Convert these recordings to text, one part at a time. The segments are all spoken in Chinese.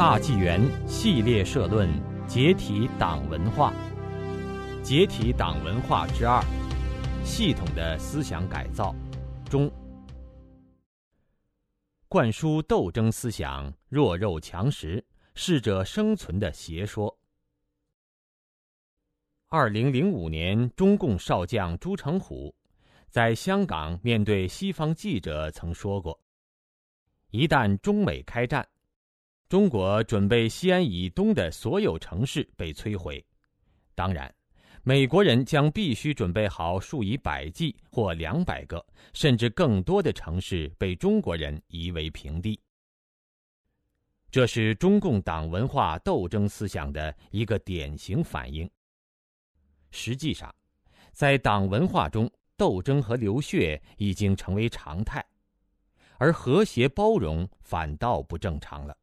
大纪元系列社论：解体党文化。解体党文化之二：系统的思想改造。中，灌输斗争思想、弱肉强食、适者生存的邪说。二零零五年，中共少将朱成虎在香港面对西方记者曾说过：“一旦中美开战，中国准备西安以东的所有城市被摧毁。当然，美国人将必须准备好数以百计或两百个，甚至更多的城市被中国人夷为平地。”这是中共党文化斗争思想的一个典型反应。实际上，在党文化中，斗争和流血已经成为常态，而和谐包容反倒不正常了。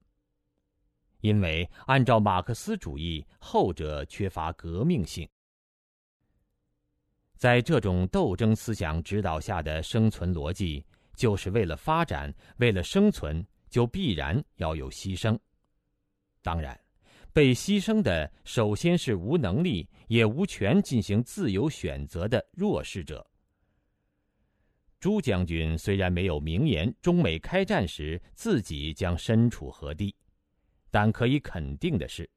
因为按照马克思主义，后者缺乏革命性。在这种斗争思想指导下的生存逻辑，就是为了发展，为了生存，就必然要有牺牲。当然。被牺牲的首先是无能力也无权进行自由选择的弱势者。朱将军虽然没有明言中美开战时自己将身处何地，但可以肯定的是，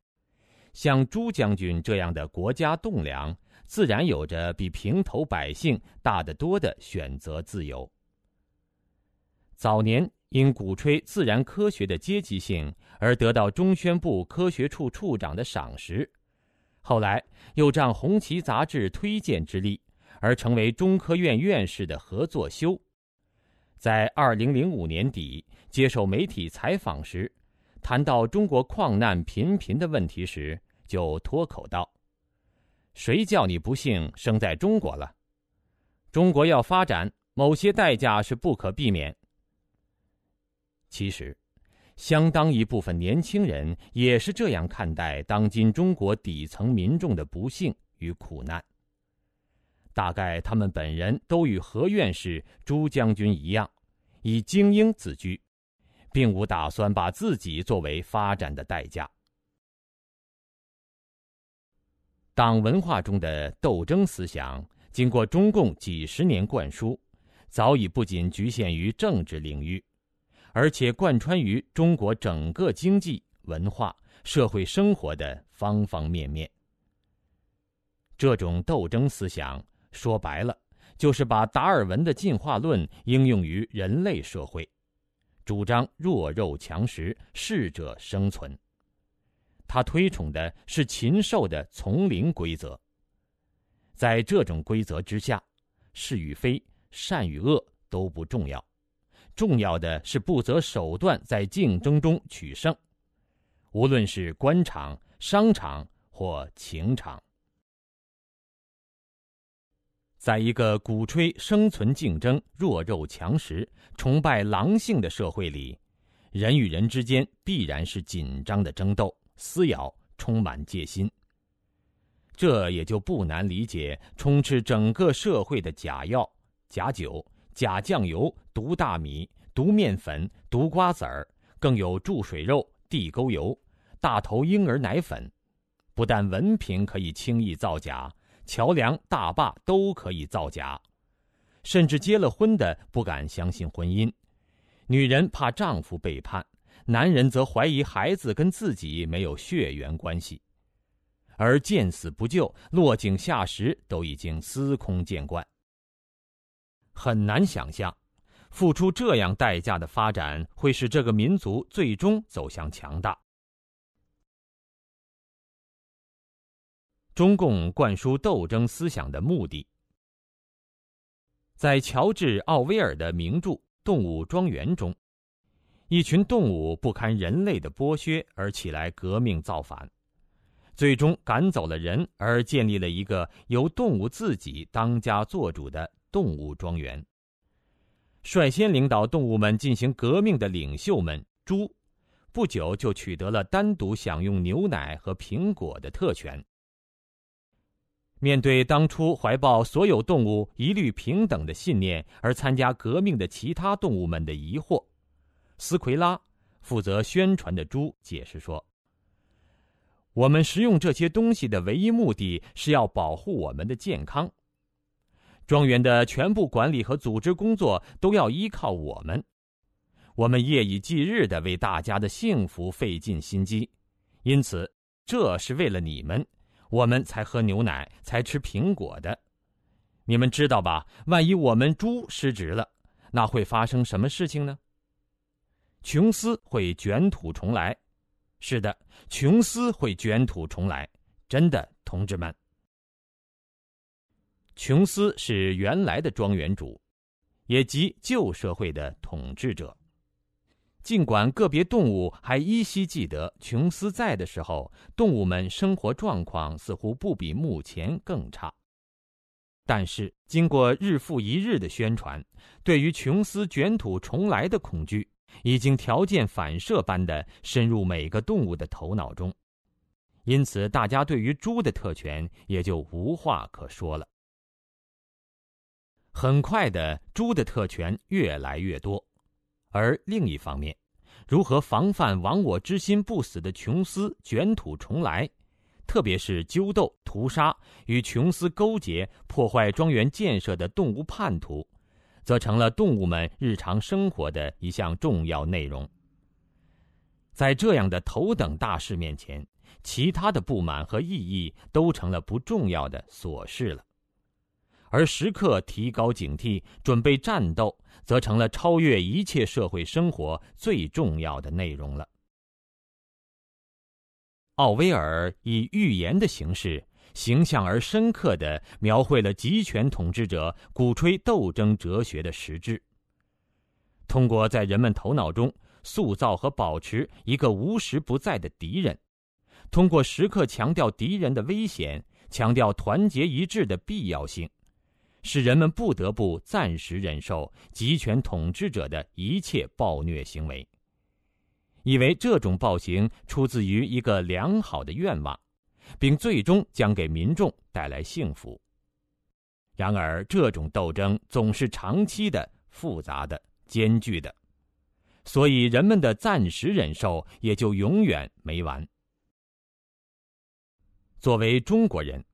像朱将军这样的国家栋梁，自然有着比平头百姓大得多的选择自由。早年。因鼓吹自然科学的阶级性而得到中宣部科学处处长的赏识，后来又仗《红旗》杂志推荐之力而成为中科院院士的合作修，在二零零五年底接受媒体采访时，谈到中国矿难频频的问题时，就脱口道：“谁叫你不幸生在中国了？中国要发展，某些代价是不可避免。”其实，相当一部分年轻人也是这样看待当今中国底层民众的不幸与苦难。大概他们本人都与何院士、朱将军一样，以精英自居，并无打算把自己作为发展的代价。党文化中的斗争思想，经过中共几十年灌输，早已不仅局限于政治领域。而且贯穿于中国整个经济、文化、社会生活的方方面面。这种斗争思想，说白了，就是把达尔文的进化论应用于人类社会，主张弱肉强食、适者生存。他推崇的是禽兽的丛林规则。在这种规则之下，是与非、善与恶都不重要。重要的是不择手段在竞争中取胜，无论是官场、商场或情场。在一个鼓吹生存竞争、弱肉强食、崇拜狼性的社会里，人与人之间必然是紧张的争斗、撕咬，充满戒心。这也就不难理解充斥整个社会的假药、假酒。假酱油、毒大米、毒面粉、毒瓜子儿，更有注水肉、地沟油、大头婴儿奶粉。不但文凭可以轻易造假，桥梁、大坝都可以造假。甚至结了婚的不敢相信婚姻，女人怕丈夫背叛，男人则怀疑孩子跟自己没有血缘关系。而见死不救、落井下石都已经司空见惯。很难想象，付出这样代价的发展会使这个民族最终走向强大。中共灌输斗争思想的目的，在乔治·奥威尔的名著《动物庄园》中，一群动物不堪人类的剥削而起来革命造反，最终赶走了人，而建立了一个由动物自己当家做主的。动物庄园。率先领导动物们进行革命的领袖们——猪，不久就取得了单独享用牛奶和苹果的特权。面对当初怀抱所有动物一律平等的信念而参加革命的其他动物们的疑惑，斯奎拉、负责宣传的猪解释说：“我们食用这些东西的唯一目的是要保护我们的健康。庄园的全部管理和组织工作都要依靠我们，我们夜以继日的为大家的幸福费尽心机，因此这是为了你们，我们才喝牛奶，才吃苹果的。你们知道吧？万一我们猪失职了，那会发生什么事情呢？”琼斯会卷土重来，是的，琼斯会卷土重来，真的，同志们。琼斯是原来的庄园主，也即旧社会的统治者。尽管个别动物还依稀记得琼斯在的时候，动物们生活状况似乎不比目前更差，但是经过日复一日的宣传，对于琼斯卷土重来的恐惧。已经条件反射般的深入每个动物的头脑中，因此大家对于猪的特权也就无话可说了。很快的，猪的特权越来越多，而另一方面，如何防范亡我之心不死的琼斯卷土重来，特别是纠斗、屠杀与琼斯勾结、破坏庄园建设的动物叛徒。则成了动物们日常生活的一项重要内容。在这样的头等大事面前，其他的不满和异议都成了不重要的琐事了，而时刻提高警惕、准备战斗，则成了超越一切社会生活最重要的内容了。奥威尔以寓言的形式。形象而深刻地描绘了集权统治者鼓吹斗争哲学的实质。通过在人们头脑中塑造和保持一个无时不在的敌人，通过时刻强调敌人的危险，强调团结一致的必要性，使人们不得不暂时忍受集权统治者的一切暴虐行为，以为这种暴行出自于一个良好的愿望。并最终将给民众带来幸福。然而，这种斗争总是长期的、复杂的、艰巨的，所以人们的暂时忍受也就永远没完。作为中国人，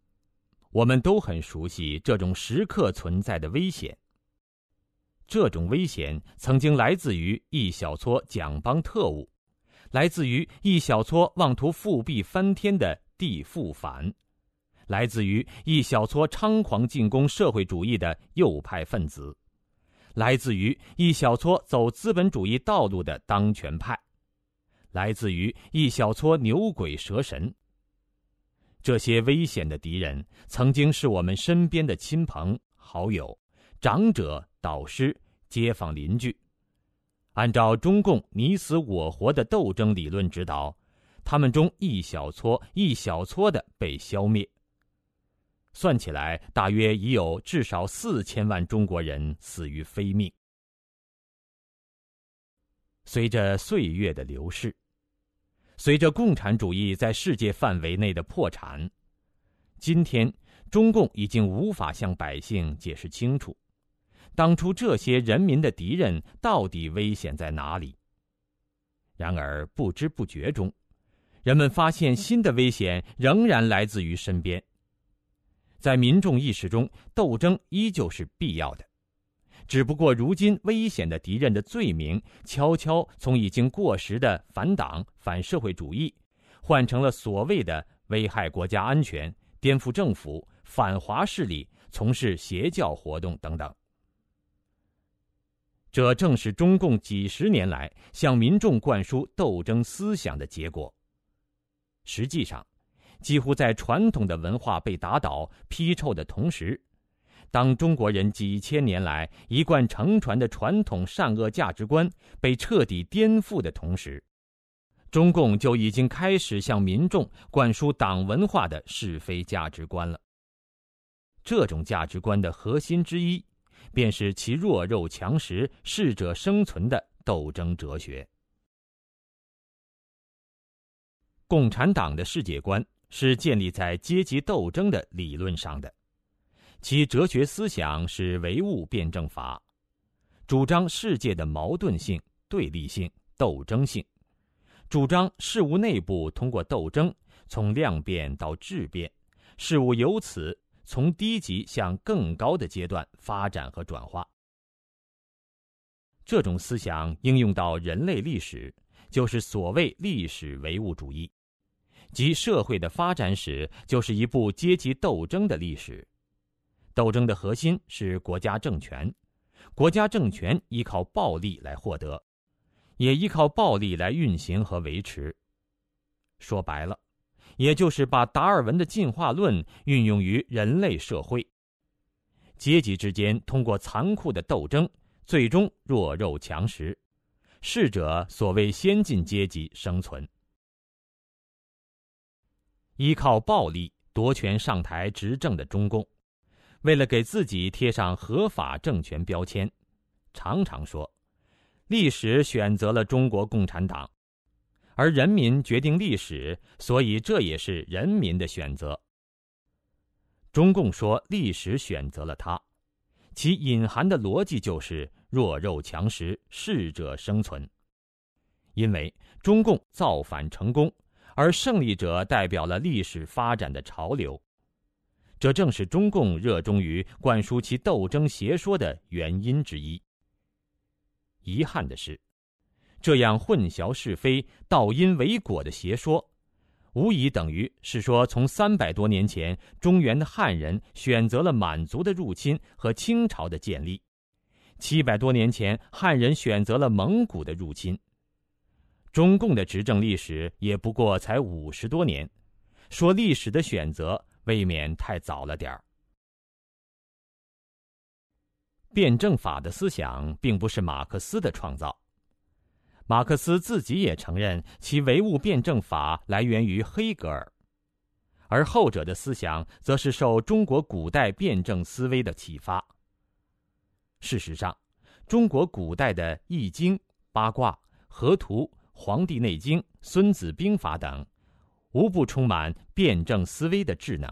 我们都很熟悉这种时刻存在的危险。这种危险曾经来自于一小撮蒋帮特务，来自于一小撮妄图复辟翻天的。地富反，来自于一小撮猖狂进攻社会主义的右派分子，来自于一小撮走资本主义道路的当权派，来自于一小撮牛鬼蛇神。这些危险的敌人，曾经是我们身边的亲朋好友、长者、导师、街坊邻居。按照中共你死我活的斗争理论指导。他们中一小撮一小撮的被消灭。算起来，大约已有至少四千万中国人死于非命。随着岁月的流逝，随着共产主义在世界范围内的破产，今天中共已经无法向百姓解释清楚，当初这些人民的敌人到底危险在哪里。然而不知不觉中。人们发现新的危险仍然来自于身边。在民众意识中，斗争依旧是必要的，只不过如今危险的敌人的罪名悄悄从已经过时的反党、反社会主义，换成了所谓的危害国家安全、颠覆政府、反华势力、从事邪教活动等等。这正是中共几十年来向民众灌输斗争思想的结果。实际上，几乎在传统的文化被打倒、批臭的同时，当中国人几千年来一贯承传的传统善恶价值观被彻底颠覆的同时，中共就已经开始向民众灌输党文化的是非价值观了。这种价值观的核心之一，便是其弱肉强食、适者生存的斗争哲学。共产党的世界观是建立在阶级斗争的理论上的，其哲学思想是唯物辩证法，主张世界的矛盾性、对立性、斗争性，主张事物内部通过斗争从量变到质变，事物由此从低级向更高的阶段发展和转化。这种思想应用到人类历史，就是所谓历史唯物主义，即社会的发展史就是一部阶级斗争的历史。斗争的核心是国家政权，国家政权依靠暴力来获得，也依靠暴力来运行和维持。说白了，也就是把达尔文的进化论运用于人类社会，阶级之间通过残酷的斗争。最终弱肉强食，适者所谓先进阶级生存。依靠暴力夺权上台执政的中共，为了给自己贴上合法政权标签，常常说：“历史选择了中国共产党，而人民决定历史，所以这也是人民的选择。”中共说历史选择了他。其隐含的逻辑就是弱肉强食，适者生存。因为中共造反成功，而胜利者代表了历史发展的潮流，这正是中共热衷于灌输其斗争邪说的原因之一。遗憾的是，这样混淆是非、倒因为果的邪说。无疑等于是说，从三百多年前，中原的汉人选择了满族的入侵和清朝的建立；七百多年前，汉人选择了蒙古的入侵。中共的执政历史也不过才五十多年，说历史的选择未免太早了点儿。辩证法的思想并不是马克思的创造。马克思自己也承认，其唯物辩证法来源于黑格尔，而后者的思想则是受中国古代辩证思维的启发。事实上，中国古代的《易经》《八卦》《河图》《黄帝内经》《孙子兵法》等，无不充满辩证思维的智能。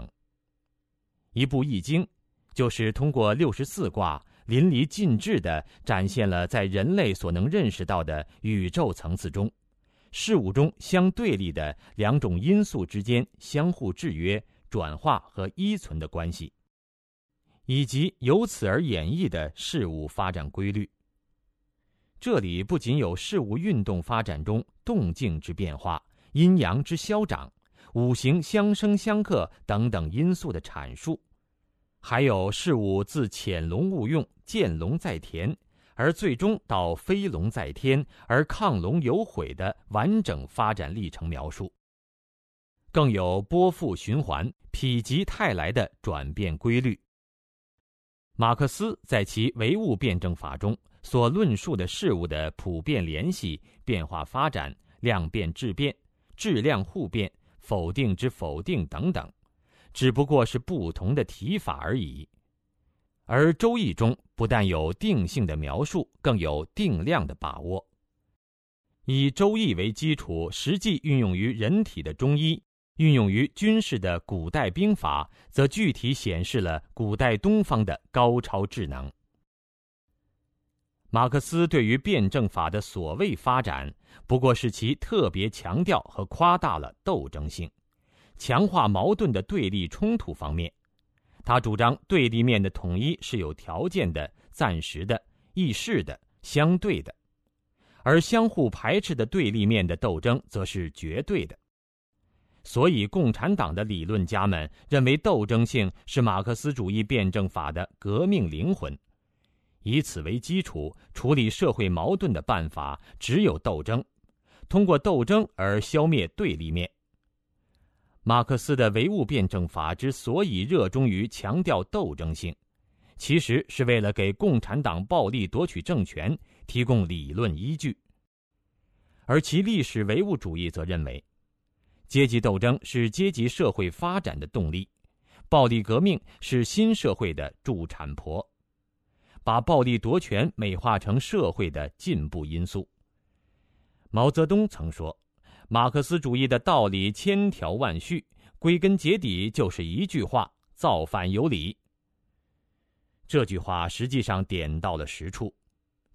一部《易经》，就是通过六十四卦。淋漓尽致地展现了在人类所能认识到的宇宙层次中，事物中相对立的两种因素之间相互制约、转化和依存的关系，以及由此而演绎的事物发展规律。这里不仅有事物运动发展中动静之变化、阴阳之消长、五行相生相克等等因素的阐述。还有事物自潜龙勿用、见龙在田，而最终到飞龙在天而亢龙有悔的完整发展历程描述。更有波复循环、否极泰来的转变规律。马克思在其唯物辩证法中所论述的事物的普遍联系、变化发展、量变质变、质量互变、否定之否定等等。只不过是不同的提法而已，而《周易》中不但有定性的描述，更有定量的把握。以《周易》为基础，实际运用于人体的中医，运用于军事的古代兵法，则具体显示了古代东方的高超智能。马克思对于辩证法的所谓发展，不过是其特别强调和夸大了斗争性。强化矛盾的对立冲突方面，他主张对立面的统一是有条件的、暂时的、易逝的、相对的，而相互排斥的对立面的斗争则是绝对的。所以，共产党的理论家们认为，斗争性是马克思主义辩证法的革命灵魂。以此为基础处理社会矛盾的办法只有斗争，通过斗争而消灭对立面。马克思的唯物辩证法之所以热衷于强调斗争性，其实是为了给共产党暴力夺取政权提供理论依据。而其历史唯物主义则认为，阶级斗争是阶级社会发展的动力，暴力革命是新社会的助产婆，把暴力夺权美化成社会的进步因素。毛泽东曾说。马克思主义的道理千条万绪，归根结底就是一句话：造反有理。这句话实际上点到了实处。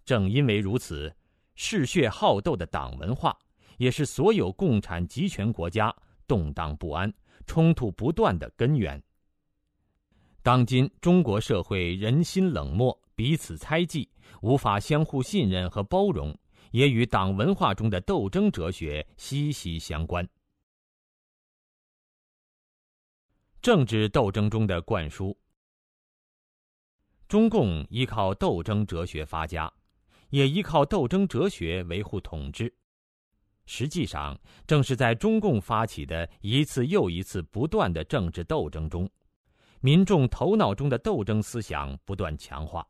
正因为如此，嗜血好斗的党文化，也是所有共产集权国家动荡不安、冲突不断的根源。当今中国社会人心冷漠、彼此猜忌、无法相互信任和包容，也与党文化中的斗争哲学息息相关。政治斗争中的灌输，中共依靠斗争哲学发家，也依靠斗争哲学维护统治。实际上，正是在中共发起的一次又一次不断的政治斗争中。民众头脑中的斗争思想不断强化，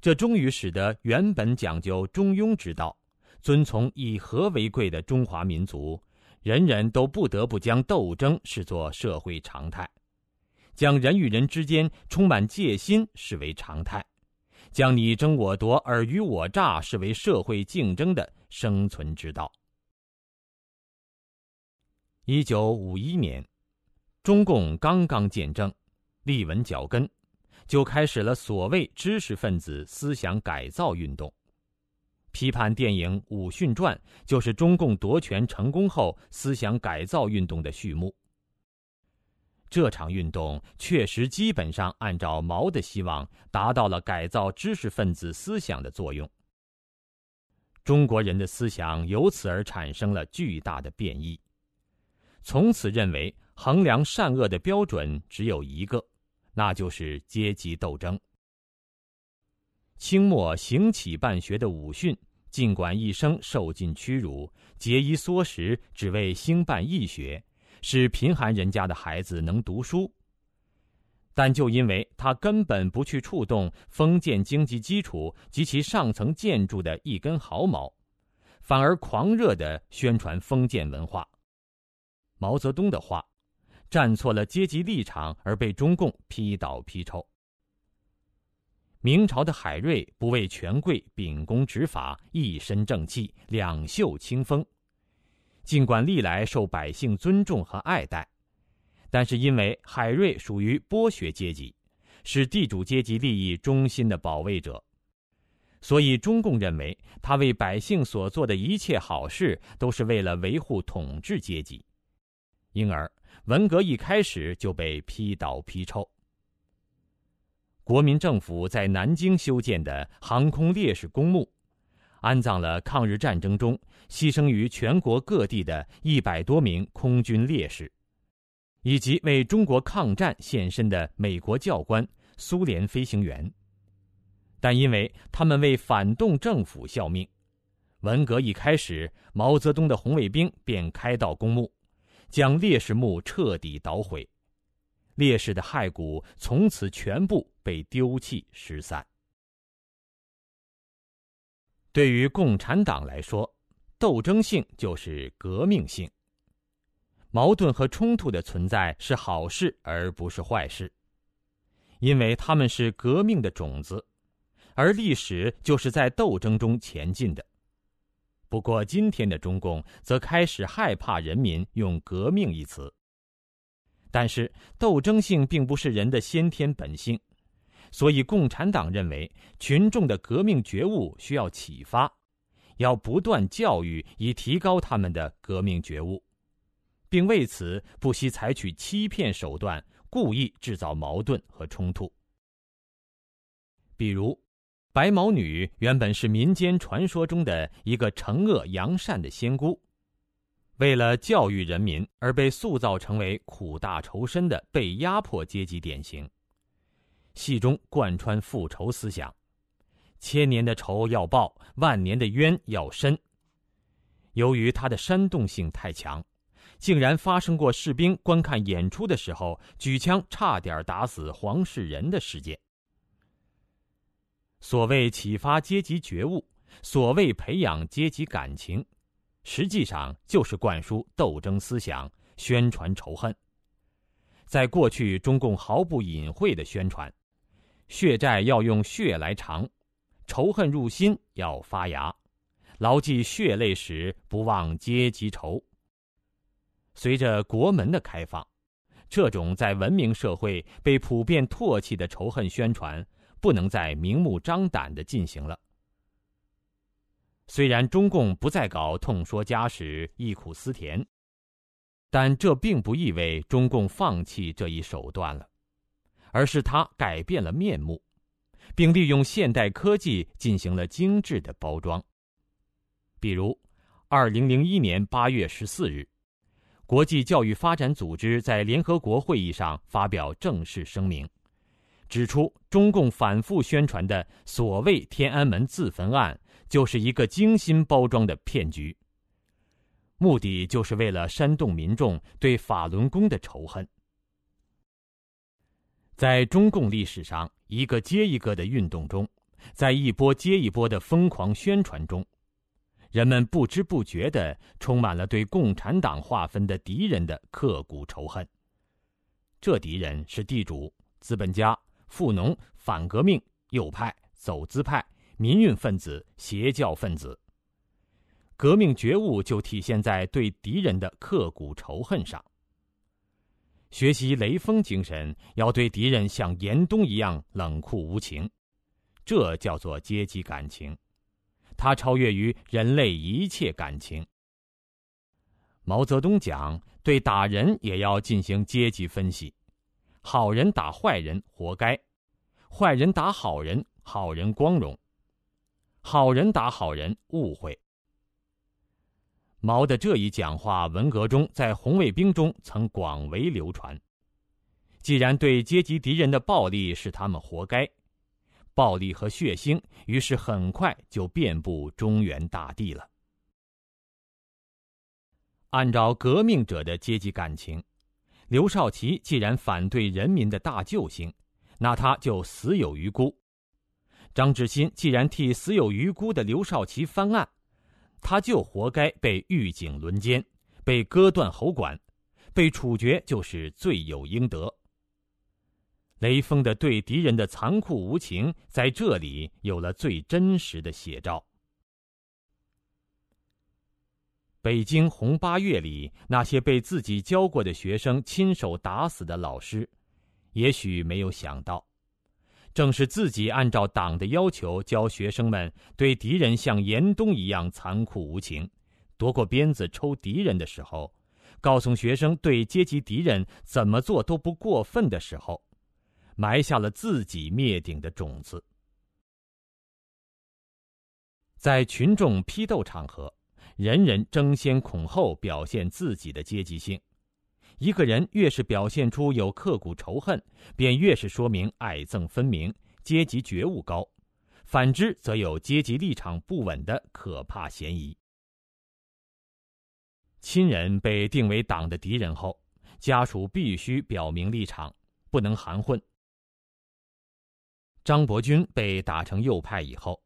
这终于使得原本讲究中庸之道、遵从以和为贵的中华民族，人人都不得不将斗争视作社会常态，将人与人之间充满戒心视为常态，将你争我夺、尔虞我诈视为社会竞争的生存之道。一九五一年。中共刚刚建政，立稳脚跟，就开始了所谓知识分子思想改造运动。批判电影《武训传》就是中共夺权成功后思想改造运动的序幕。这场运动确实基本上按照毛的希望，达到了改造知识分子思想的作用。中国人的思想由此而产生了巨大的变异，从此认为。衡量善恶的标准只有一个，那就是阶级斗争。清末行乞办学的武训，尽管一生受尽屈辱，节衣缩食，只为兴办义学，使贫寒人家的孩子能读书，但就因为他根本不去触动封建经济基础及其上层建筑的一根毫毛，反而狂热的宣传封建文化。毛泽东的话。站错了阶级立场而被中共批倒批臭。明朝的海瑞不畏权贵秉公执法，一身正气，两袖清风。尽管历来受百姓尊重和爱戴，但是因为海瑞属于剥削阶级，是地主阶级利益中心的保卫者，所以中共认为他为百姓所做的一切好事都是为了维护统治阶级，因而。文革一开始就被批倒批臭。国民政府在南京修建的航空烈士公墓，安葬了抗日战争中牺牲于全国各地的一百多名空军烈士，以及为中国抗战献身的美国教官、苏联飞行员。但因为他们为反动政府效命，文革一开始，毛泽东的红卫兵便开到公墓。将烈士墓彻底捣毁，烈士的骸骨从此全部被丢弃失散。对于共产党来说，斗争性就是革命性。矛盾和冲突的存在是好事，而不是坏事，因为他们是革命的种子，而历史就是在斗争中前进的。不过，今天的中共则开始害怕人民用“革命”一词。但是，斗争性并不是人的先天本性，所以共产党认为群众的革命觉悟需要启发，要不断教育以提高他们的革命觉悟，并为此不惜采取欺骗手段，故意制造矛盾和冲突，比如。白毛女原本是民间传说中的一个惩恶扬善的仙姑，为了教育人民而被塑造成为苦大仇深的被压迫阶级典型。戏中贯穿复仇思想，千年的仇要报，万年的冤要伸。由于它的煽动性太强，竟然发生过士兵观看演出的时候举枪差点打死黄世仁的事件。所谓启发阶级觉悟，所谓培养阶级感情，实际上就是灌输斗争思想，宣传仇恨。在过去，中共毫不隐晦的宣传：血债要用血来偿，仇恨入心要发芽，牢记血泪史，不忘阶级仇。随着国门的开放，这种在文明社会被普遍唾弃的仇恨宣传。不能再明目张胆的进行了。虽然中共不再搞痛说家史、忆苦思甜，但这并不意味中共放弃这一手段了，而是他改变了面目，并利用现代科技进行了精致的包装。比如，二零零一年八月十四日，国际教育发展组织在联合国会议上发表正式声明。指出，中共反复宣传的所谓“天安门自焚案”就是一个精心包装的骗局，目的就是为了煽动民众对法轮功的仇恨。在中共历史上一个接一个的运动中，在一波接一波的疯狂宣传中，人们不知不觉的充满了对共产党划分的敌人的刻骨仇恨。这敌人是地主、资本家。富农、反革命、右派、走资派、民运分子、邪教分子。革命觉悟就体现在对敌人的刻骨仇恨上。学习雷锋精神，要对敌人像严冬一样冷酷无情，这叫做阶级感情，它超越于人类一切感情。毛泽东讲，对打人也要进行阶级分析。好人打坏人，活该；坏人打好人，好人光荣；好人打好人，误会。毛的这一讲话，文革中在红卫兵中曾广为流传。既然对阶级敌人的暴力是他们活该，暴力和血腥于是很快就遍布中原大地了。按照革命者的阶级感情。刘少奇既然反对人民的大救星，那他就死有余辜；张志新既然替死有余辜的刘少奇翻案，他就活该被狱警轮奸，被割断喉管，被处决就是罪有应得。雷锋的对敌人的残酷无情，在这里有了最真实的写照。北京红八月里，那些被自己教过的学生亲手打死的老师，也许没有想到，正是自己按照党的要求教学生们对敌人像严冬一样残酷无情，夺过鞭子抽敌人的时候，告诉学生对阶级敌人怎么做都不过分的时候，埋下了自己灭顶的种子。在群众批斗场合。人人争先恐后表现自己的阶级性，一个人越是表现出有刻骨仇恨，便越是说明爱憎分明、阶级觉悟高；反之，则有阶级立场不稳的可怕嫌疑。亲人被定为党的敌人后，家属必须表明立场，不能含混。张伯钧被打成右派以后。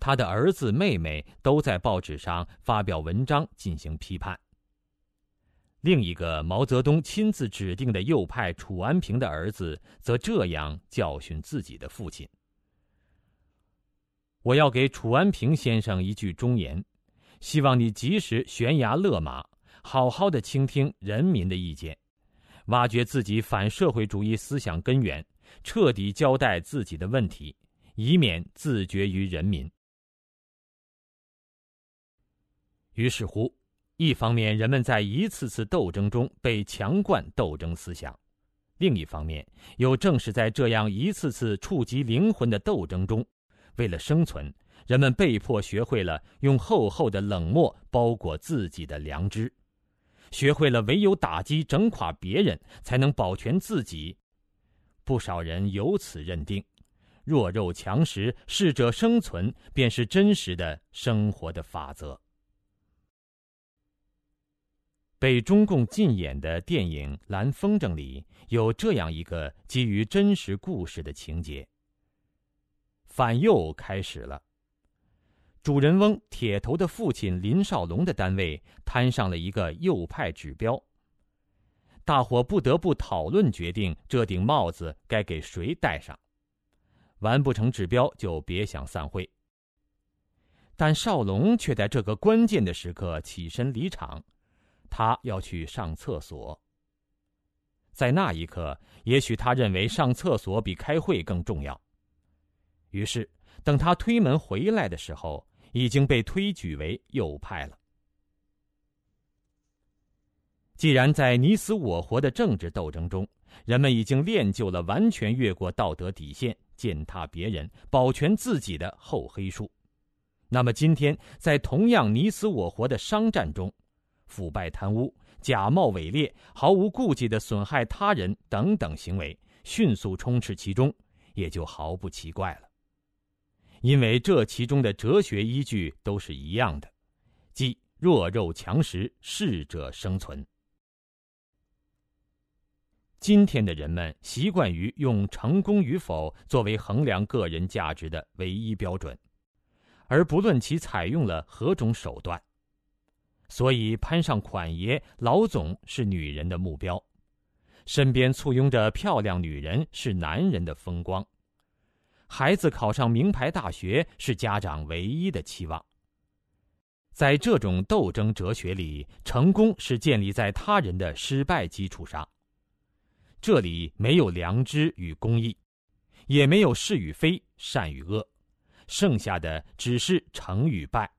他的儿子、妹妹都在报纸上发表文章进行批判。另一个毛泽东亲自指定的右派楚安平的儿子则这样教训自己的父亲：“我要给楚安平先生一句忠言，希望你及时悬崖勒马，好好的倾听人民的意见，挖掘自己反社会主义思想根源，彻底交代自己的问题，以免自绝于人民。”于是乎，一方面人们在一次次斗争中被强灌斗争思想，另一方面又正是在这样一次次触及灵魂的斗争中，为了生存，人们被迫学会了用厚厚的冷漠包裹自己的良知，学会了唯有打击整垮别人，才能保全自己。不少人由此认定，弱肉强食、适者生存便是真实的生活的法则。被中共禁演的电影《蓝风筝》里有这样一个基于真实故事的情节：反右开始了。主人翁铁头的父亲林少龙的单位摊上了一个右派指标，大伙不得不讨论决定这顶帽子该给谁戴上。完不成指标就别想散会。但少龙却在这个关键的时刻起身离场。他要去上厕所。在那一刻，也许他认为上厕所比开会更重要。于是，等他推门回来的时候，已经被推举为右派了。既然在你死我活的政治斗争中，人们已经练就了完全越过道德底线、践踏别人、保全自己的厚黑术，那么今天在同样你死我活的商战中，腐败贪污、假冒伪劣、毫无顾忌的损害他人等等行为迅速充斥其中，也就毫不奇怪了。因为这其中的哲学依据都是一样的，即弱肉强食，适者生存。今天的人们习惯于用成功与否作为衡量个人价值的唯一标准，而不论其采用了何种手段。所以，攀上款爷、老总是女人的目标，身边簇拥着漂亮女人是男人的风光，孩子考上名牌大学是家长唯一的期望。在这种斗争哲学里，成功是建立在他人的失败基础上。这里没有良知与公义，也没有是与非、善与恶，剩下的只是成与败。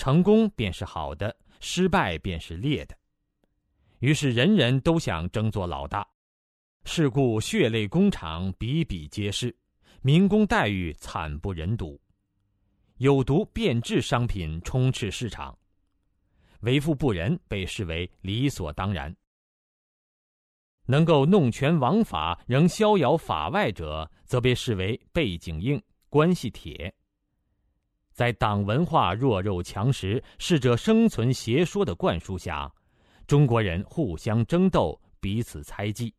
成功便是好的，失败便是劣的。于是人人都想争做老大，是故血泪工厂比比皆是，民工待遇惨不忍睹，有毒变质商品充斥市场，为富不仁被视为理所当然。能够弄权枉法仍逍遥法外者，则被视为背景硬、关系铁。在党文化弱肉强食、适者生存邪说的灌输下，中国人互相争斗、彼此猜忌，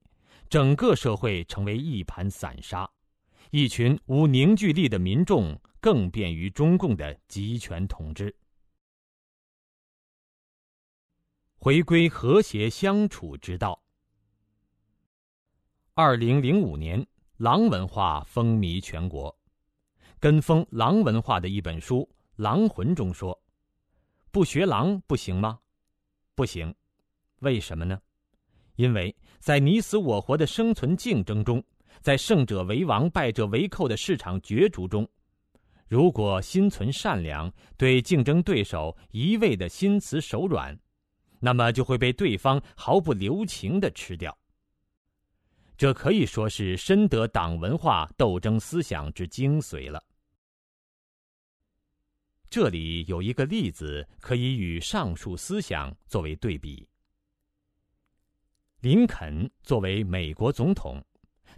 整个社会成为一盘散沙，一群无凝聚力的民众更便于中共的集权统治。回归和谐相处之道。二零零五年，狼文化风靡全国。跟风狼文化的一本书《狼魂》中说：“不学狼不行吗？不行，为什么呢？因为在你死我活的生存竞争中，在胜者为王、败者为寇的市场角逐中，如果心存善良，对竞争对手一味的心慈手软，那么就会被对方毫不留情的吃掉。”这可以说是深得党文化斗争思想之精髓了。这里有一个例子可以与上述思想作为对比。林肯作为美国总统，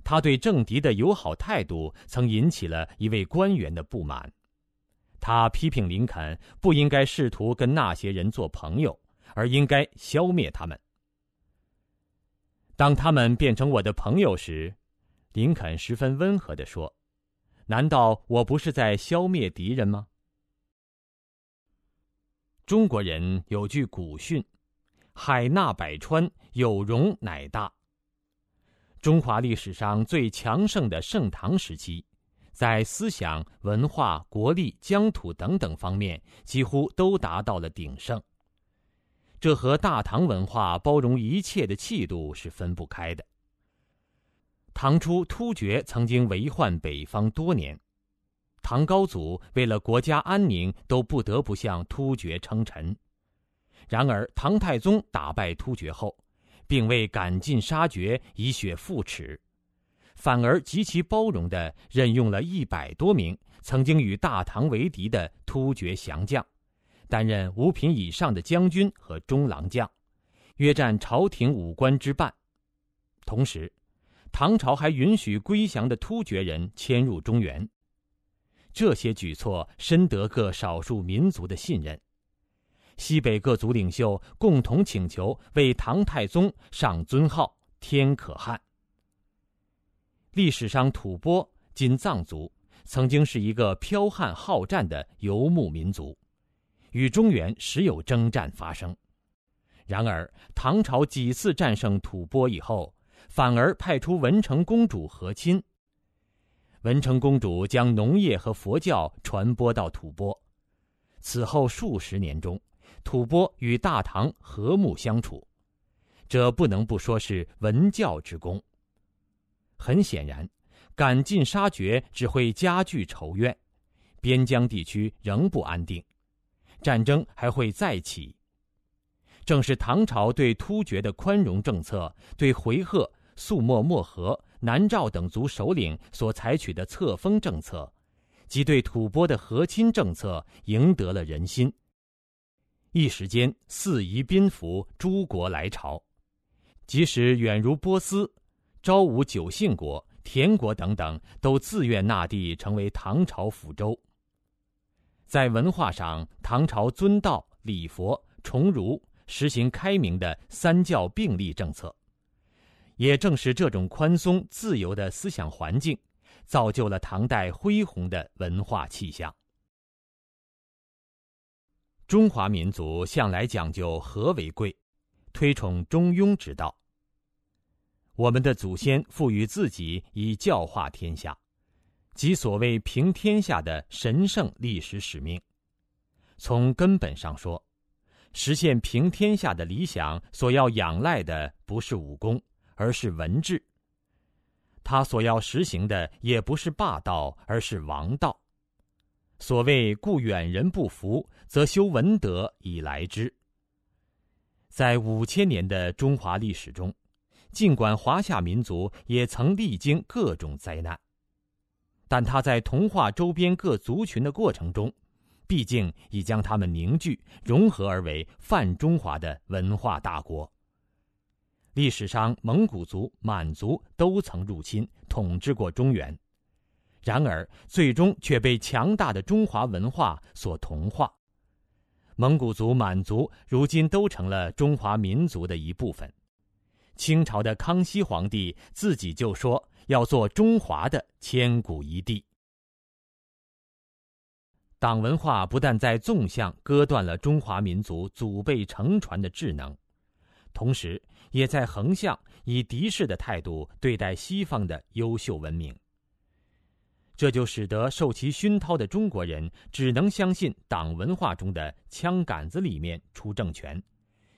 他对政敌的友好态度曾引起了一位官员的不满。他批评林肯不应该试图跟那些人做朋友，而应该消灭他们。当他们变成我的朋友时，林肯十分温和地说：“难道我不是在消灭敌人吗？”中国人有句古训：“海纳百川，有容乃大。”中华历史上最强盛的盛唐时期，在思想、文化、国力、疆土等等方面，几乎都达到了鼎盛。这和大唐文化包容一切的气度是分不开的。唐初突厥曾经为患北方多年，唐高祖为了国家安宁，都不得不向突厥称臣。然而唐太宗打败突厥后，并未赶尽杀绝，以雪复耻，反而极其包容地任用了一百多名曾经与大唐为敌的突厥降将。担任五品以上的将军和中郎将，约占朝廷武官之半。同时，唐朝还允许归降的突厥人迁入中原。这些举措深得各少数民族的信任。西北各族领袖共同请求为唐太宗上尊号“天可汗”。历史上，吐蕃（今藏族）曾经是一个剽悍好战的游牧民族。与中原时有征战发生，然而唐朝几次战胜吐蕃以后，反而派出文成公主和亲。文成公主将农业和佛教传播到吐蕃，此后数十年中，吐蕃与大唐和睦相处，这不能不说是文教之功。很显然，赶尽杀绝只会加剧仇怨。边疆地区仍不安定，战争还会再起。正是唐朝对突厥的宽容政策，对回纥、肃莫漠河、南诏等族首领所采取的册封政策，及对吐蕃的和亲政策，赢得了人心。一时间，四夷宾服，诸国来朝，即使远如波斯、昭武九姓国、田国等等，都自愿纳地，成为唐朝府州。在文化上，唐朝尊道、礼佛、崇儒。实行开明的三教并立政策，也正是这种宽松自由的思想环境，造就了唐代恢宏的文化气象。中华民族向来讲究和为贵，推崇中庸之道。我们的祖先赋予自己以教化天下，即所谓平天下的神圣历史使命。从根本上说。实现平天下的理想，所要仰赖的不是武功，而是文治。他所要实行的也不是霸道，而是王道。所谓“故远人不服，则修文德以来之”。在五千年的中华历史中，尽管华夏民族也曾历经各种灾难，但他在同化周边各族群的过程中。毕竟已将他们凝聚、融合而为泛中华的文化大国。历史上，蒙古族、满族都曾入侵、统治过中原，然而最终却被强大的中华文化所同化。蒙古族、满族如今都成了中华民族的一部分。清朝的康熙皇帝自己就说要做中华的千古一帝。党文化不但在纵向割断了中华民族祖辈承传的智能，同时也在横向以敌视的态度对待西方的优秀文明。这就使得受其熏陶的中国人只能相信党文化中的枪杆子里面出政权，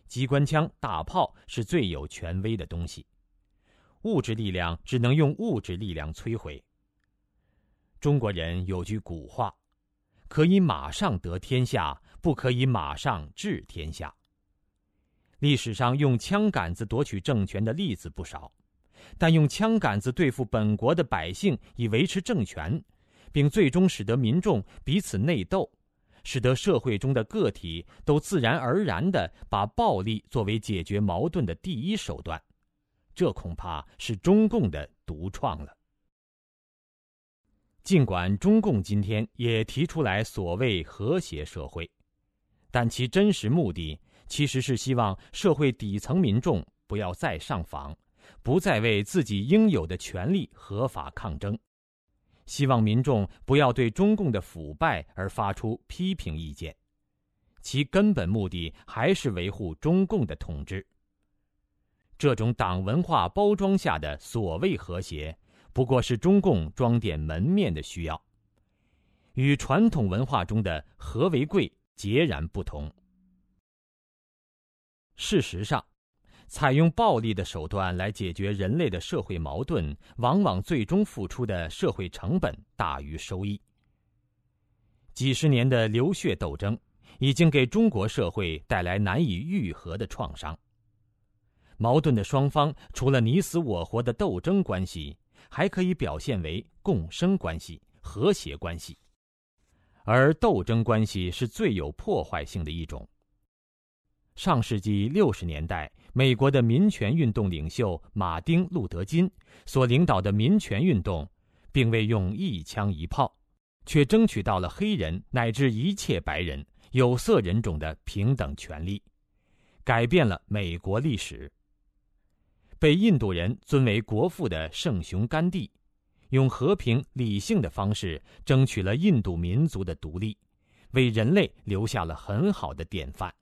机关枪大炮是最有权威的东西，物质力量只能用物质力量摧毁。中国人有句古话。可以马上得天下，不可以马上治天下。历史上用枪杆子夺取政权的例子不少，但用枪杆子对付本国的百姓以维持政权，并最终使得民众彼此内斗，使得社会中的个体都自然而然地把暴力作为解决矛盾的第一手段，这恐怕是中共的独创了。尽管中共今天也提出来所谓和谐社会，但其真实目的其实是希望社会底层民众不要再上访，不再为自己应有的权利合法抗争，希望民众不要对中共的腐败而发出批评意见，其根本目的还是维护中共的统治。这种党文化包装下的所谓和谐。不过是中共装点门面的需要，与传统文化中的和为贵截然不同。事实上，采用暴力的手段来解决人类的社会矛盾，往往最终付出的社会成本大于收益。几十年的流血斗争，已经给中国社会带来难以愈合的创伤。矛盾的双方除了你死我活的斗争关系。还可以表现为共生关系、和谐关系，而斗争关系是最有破坏性的一种。上世纪六十年代，美国的民权运动领袖马丁·路德·金所领导的民权运动，并未用一枪一炮，却争取到了黑人乃至一切白人、有色人种的平等权利，改变了美国历史。被印度人尊为国父的圣雄甘地，用和平理性的方式争取了印度民族的独立，为人类留下了很好的典范。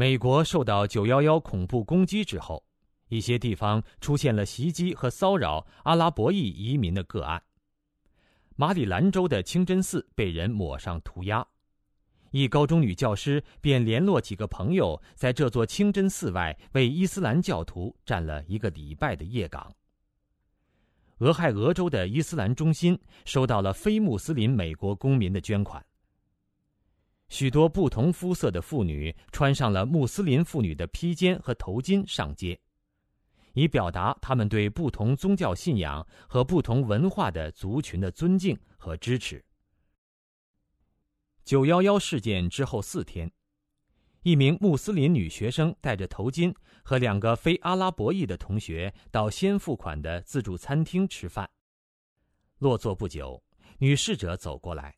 美国受到九幺幺恐怖攻击之后，一些地方出现了袭击和骚扰阿拉伯裔移民的个案。马里兰州的清真寺被人抹上涂鸦。一高中女教师便联络几个朋友，在这座清真寺外为伊斯兰教徒站了一个礼拜的夜岗。俄亥俄州的伊斯兰中心收到了非穆斯林美国公民的捐款。许多不同肤色的妇女穿上了穆斯林妇女的披肩和头巾上街，以表达他们对不同宗教信仰和不同文化的族群的尊敬和支持。九幺幺事件之后四天，一名穆斯林女学生戴着头巾和两个非阿拉伯裔的同学到先付款的自助餐厅吃饭。落座不久，女侍者走过来。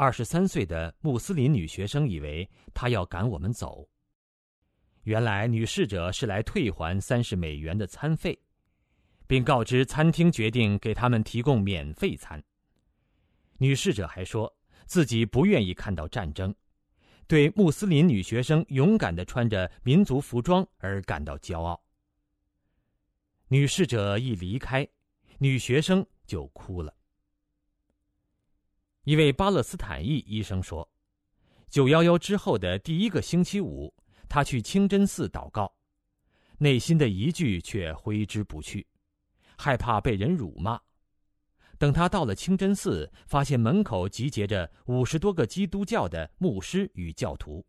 二十三岁的穆斯林女学生以为他要赶我们走。原来女侍者是来退还三十美元的餐费，并告知餐厅决定给他们提供免费餐。女侍者还说自己不愿意看到战争，对穆斯林女学生勇敢的穿着民族服装而感到骄傲。女侍者一离开，女学生就哭了。一位巴勒斯坦裔医生说：“九幺幺之后的第一个星期五，他去清真寺祷告，内心的疑惧却挥之不去，害怕被人辱骂。等他到了清真寺，发现门口集结着五十多个基督教的牧师与教徒，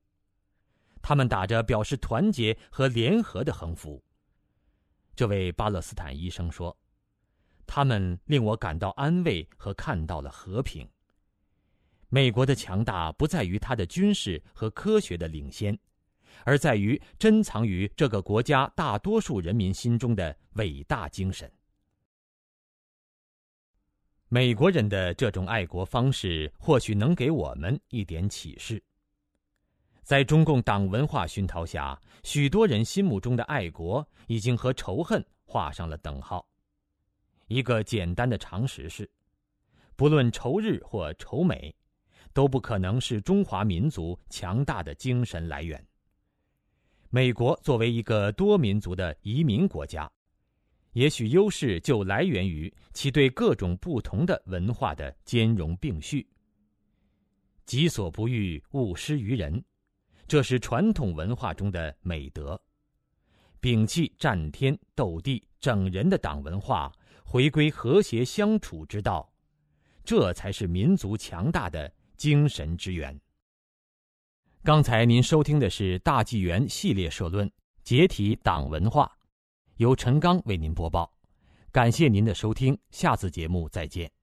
他们打着表示团结和联合的横幅。”这位巴勒斯坦医生说：“他们令我感到安慰和看到了和平。”美国的强大不在于它的军事和科学的领先，而在于珍藏于这个国家大多数人民心中的伟大精神。美国人的这种爱国方式或许能给我们一点启示。在中共党文化熏陶下，许多人心目中的爱国已经和仇恨画上了等号。一个简单的常识是，不论仇日或仇美。都不可能是中华民族强大的精神来源。美国作为一个多民族的移民国家，也许优势就来源于其对各种不同的文化的兼容并蓄。己所不欲，勿施于人，这是传统文化中的美德。摒弃战天斗地整人的党文化，回归和谐相处之道，这才是民族强大的。精神之源。刚才您收听的是大纪元系列社论《解体党文化》，由陈刚为您播报。感谢您的收听，下次节目再见。